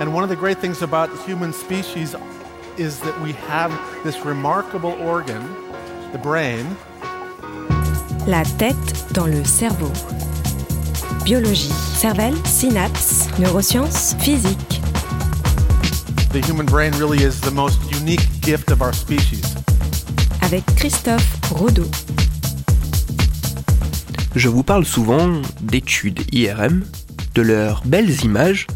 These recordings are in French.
And one of the great things about human species is that we have this remarkable organ, the brain. La tête dans le cerveau. Biologie, cervelle, synapses, neurosciences, physique. The human brain really is the most unique gift of our species. Avec Christophe Rodeau. Je vous parle souvent d'études IRM, de leurs belles images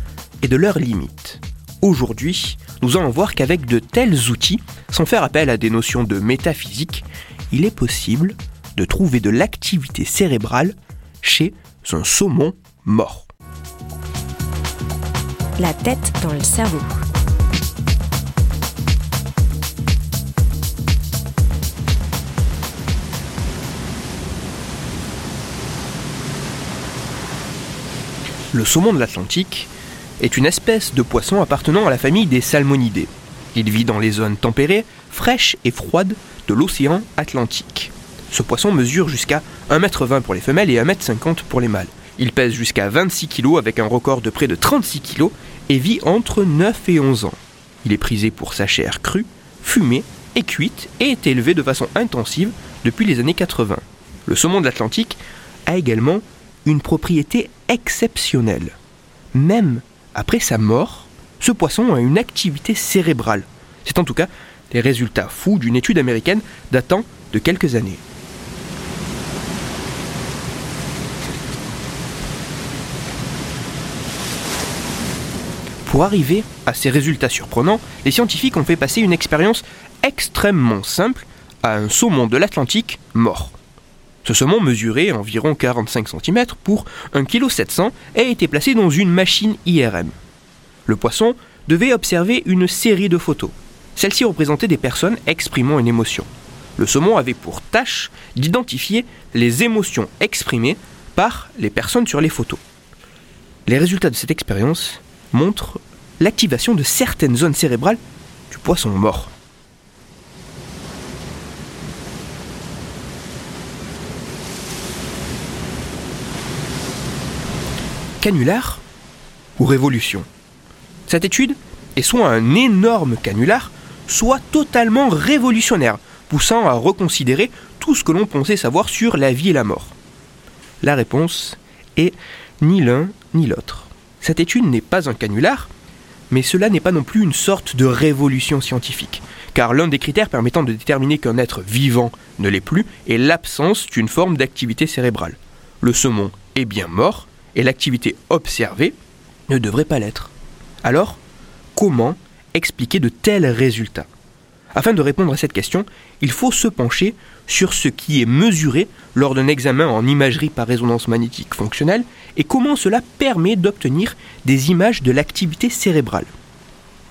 et de leurs limites. Aujourd'hui, nous allons voir qu'avec de tels outils, sans faire appel à des notions de métaphysique, il est possible de trouver de l'activité cérébrale chez un saumon mort. La tête dans le cerveau. Le saumon de l'Atlantique est une espèce de poisson appartenant à la famille des salmonidés. Il vit dans les zones tempérées, fraîches et froides de l'océan Atlantique. Ce poisson mesure jusqu'à 1m20 pour les femelles et 1m50 pour les mâles. Il pèse jusqu'à 26 kg avec un record de près de 36 kg et vit entre 9 et 11 ans. Il est prisé pour sa chair crue, fumée et cuite et est élevé de façon intensive depuis les années 80. Le saumon de l'Atlantique a également une propriété exceptionnelle. Même après sa mort, ce poisson a une activité cérébrale. C'est en tout cas les résultats fous d'une étude américaine datant de quelques années. Pour arriver à ces résultats surprenants, les scientifiques ont fait passer une expérience extrêmement simple à un saumon de l'Atlantique mort. Ce saumon mesurait environ 45 cm pour 1,7 kg et a été placé dans une machine IRM. Le poisson devait observer une série de photos. Celles-ci représentaient des personnes exprimant une émotion. Le saumon avait pour tâche d'identifier les émotions exprimées par les personnes sur les photos. Les résultats de cette expérience montrent l'activation de certaines zones cérébrales du poisson mort. Canular ou révolution Cette étude est soit un énorme canular, soit totalement révolutionnaire, poussant à reconsidérer tout ce que l'on pensait savoir sur la vie et la mort. La réponse est ni l'un ni l'autre. Cette étude n'est pas un canular, mais cela n'est pas non plus une sorte de révolution scientifique, car l'un des critères permettant de déterminer qu'un être vivant ne l'est plus est l'absence d'une forme d'activité cérébrale. Le saumon est bien mort, et l'activité observée ne devrait pas l'être. Alors, comment expliquer de tels résultats? Afin de répondre à cette question, il faut se pencher sur ce qui est mesuré lors d'un examen en imagerie par résonance magnétique fonctionnelle et comment cela permet d'obtenir des images de l'activité cérébrale.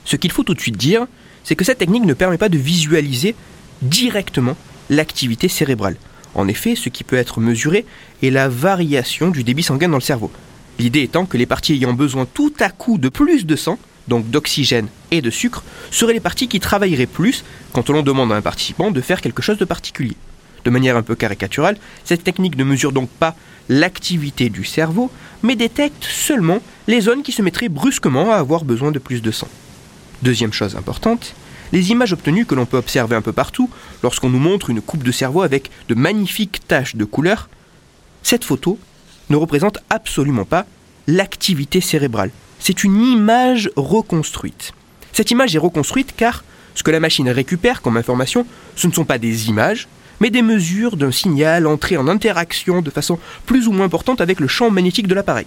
Ce qu'il faut tout de suite dire, c'est que cette technique ne permet pas de visualiser directement l'activité cérébrale. En effet, ce qui peut être mesuré est la variation du débit sanguin dans le cerveau. L'idée étant que les parties ayant besoin tout à coup de plus de sang, donc d'oxygène et de sucre, seraient les parties qui travailleraient plus quand on demande à un participant de faire quelque chose de particulier. De manière un peu caricaturale, cette technique ne mesure donc pas l'activité du cerveau, mais détecte seulement les zones qui se mettraient brusquement à avoir besoin de plus de sang. Deuxième chose importante, les images obtenues que l'on peut observer un peu partout, lorsqu'on nous montre une coupe de cerveau avec de magnifiques taches de couleur, cette photo ne représente absolument pas l'activité cérébrale. C'est une image reconstruite. Cette image est reconstruite car ce que la machine récupère comme information, ce ne sont pas des images, mais des mesures d'un signal entré en interaction de façon plus ou moins importante avec le champ magnétique de l'appareil.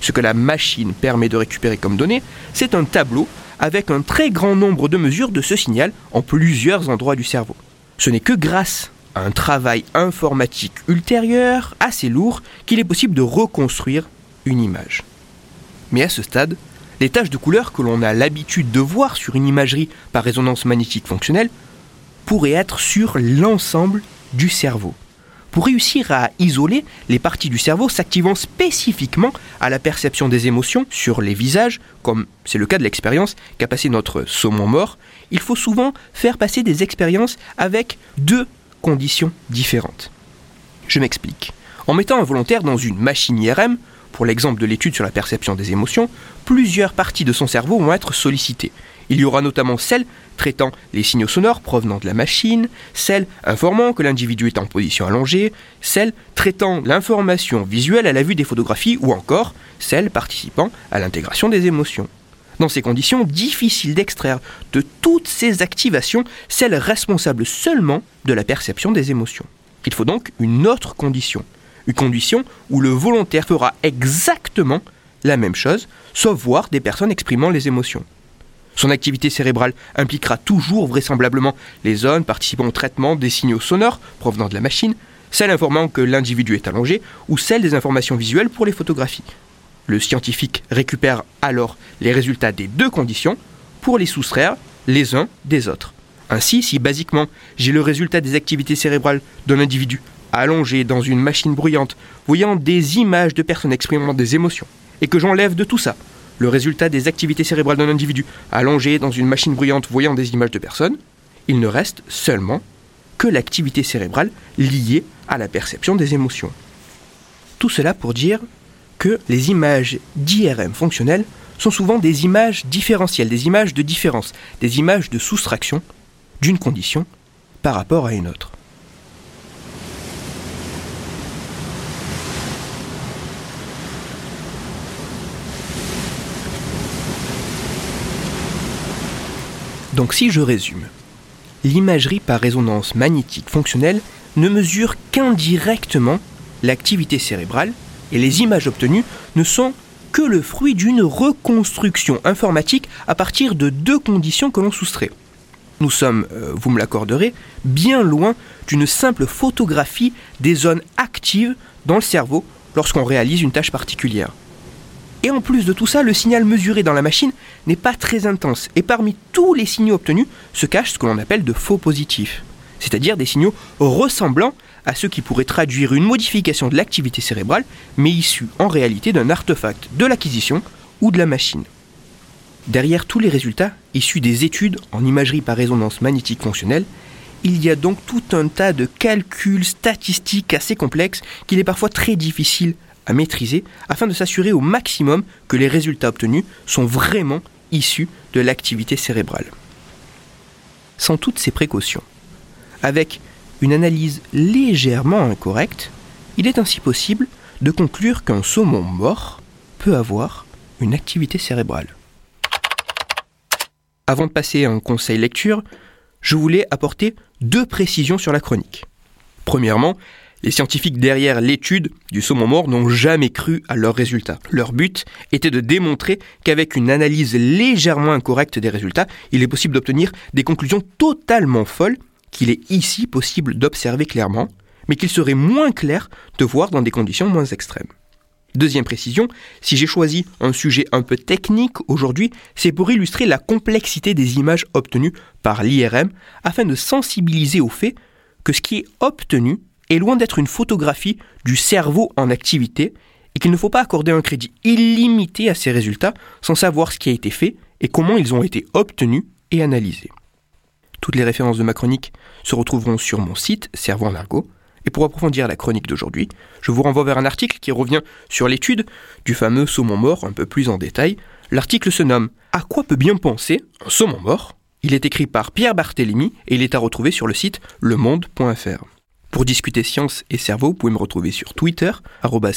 Ce que la machine permet de récupérer comme données, c'est un tableau avec un très grand nombre de mesures de ce signal en plusieurs endroits du cerveau. Ce n'est que grâce à un travail informatique ultérieur assez lourd qu'il est possible de reconstruire une image. Mais à ce stade, les taches de couleur que l'on a l'habitude de voir sur une imagerie par résonance magnétique fonctionnelle pourraient être sur l'ensemble du cerveau pour réussir à isoler les parties du cerveau s'activant spécifiquement à la perception des émotions sur les visages, comme c'est le cas de l'expérience qu'a passé notre saumon mort, il faut souvent faire passer des expériences avec deux conditions différentes. Je m'explique. En mettant un volontaire dans une machine IRM, Pour l'exemple de l'étude sur la perception des émotions, plusieurs parties de son cerveau vont être sollicitées. Il y aura notamment celle traitant les signaux sonores provenant de la machine, celle informant que l'individu est en position allongée, celle traitant l'information visuelle à la vue des photographies ou encore celle participant à l'intégration des émotions. Dans ces conditions, difficile d'extraire de toutes ces activations celles responsables seulement de la perception des émotions. Il faut donc une autre condition, une condition où le volontaire fera exactement la même chose, sauf voir des personnes exprimant les émotions. Son activité cérébrale impliquera toujours vraisemblablement les zones participant au traitement des signaux sonores provenant de la machine, celles informant que l'individu est allongé ou celles des informations visuelles pour les photographies. Le scientifique récupère alors les résultats des deux conditions pour les soustraire les uns des autres. Ainsi, si basiquement j'ai le résultat des activités cérébrales d'un individu allongé dans une machine bruyante, voyant des images de personnes exprimant des émotions, et que j'enlève de tout ça le résultat des activités cérébrales d'un individu allongé dans une machine bruyante voyant des images de personnes, il ne reste seulement que l'activité cérébrale liée à la perception des émotions. Tout cela pour dire que les images d'IRM fonctionnelles sont souvent des images différentielles, des images de différence, des images de soustraction d'une condition par rapport à une autre. Donc si je résume, l'imagerie par résonance magnétique fonctionnelle ne mesure qu'indirectement l'activité cérébrale et les images obtenues ne sont que le fruit d'une reconstruction informatique à partir de deux conditions que l'on soustrait. Nous sommes, euh, vous me l'accorderez, bien loin d'une simple photographie des zones actives dans le cerveau lorsqu'on réalise une tâche particulière. Et en plus de tout ça, le signal mesuré dans la machine n'est pas très intense. Et parmi tous les signaux obtenus se cachent ce que l'on appelle de faux positifs, c'est-à-dire des signaux ressemblant à ceux qui pourraient traduire une modification de l'activité cérébrale, mais issus en réalité d'un artefact de l'acquisition ou de la machine. Derrière tous les résultats issus des études en imagerie par résonance magnétique fonctionnelle, il y a donc tout un tas de calculs statistiques assez complexes qu'il est parfois très difficile à maîtriser afin de s'assurer au maximum que les résultats obtenus sont vraiment issus de l'activité cérébrale. Sans toutes ces précautions, avec une analyse légèrement incorrecte, il est ainsi possible de conclure qu'un saumon mort peut avoir une activité cérébrale. Avant de passer à un conseil lecture, je voulais apporter deux précisions sur la chronique. Premièrement, les scientifiques derrière l'étude du saumon mort n'ont jamais cru à leurs résultats. Leur but était de démontrer qu'avec une analyse légèrement incorrecte des résultats, il est possible d'obtenir des conclusions totalement folles qu'il est ici possible d'observer clairement, mais qu'il serait moins clair de voir dans des conditions moins extrêmes. Deuxième précision, si j'ai choisi un sujet un peu technique aujourd'hui, c'est pour illustrer la complexité des images obtenues par l'IRM afin de sensibiliser au fait que ce qui est obtenu est loin d'être une photographie du cerveau en activité et qu'il ne faut pas accorder un crédit illimité à ces résultats sans savoir ce qui a été fait et comment ils ont été obtenus et analysés. Toutes les références de ma chronique se retrouveront sur mon site Cerveau en argot. Et pour approfondir la chronique d'aujourd'hui, je vous renvoie vers un article qui revient sur l'étude du fameux saumon mort un peu plus en détail. L'article se nomme À quoi peut bien penser un saumon mort? Il est écrit par Pierre Barthélémy et il est à retrouver sur le site lemonde.fr. Pour discuter science et cerveau, vous pouvez me retrouver sur Twitter,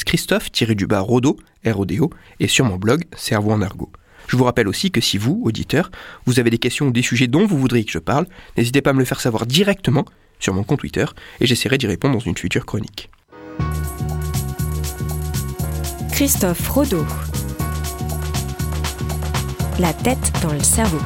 Christophe-Rodo, R-O-D-O, et sur mon blog Cerveau en argot. Je vous rappelle aussi que si vous, auditeur, vous avez des questions ou des sujets dont vous voudriez que je parle, n'hésitez pas à me le faire savoir directement sur mon compte Twitter et j'essaierai d'y répondre dans une future chronique. Christophe Rodo. La tête dans le cerveau.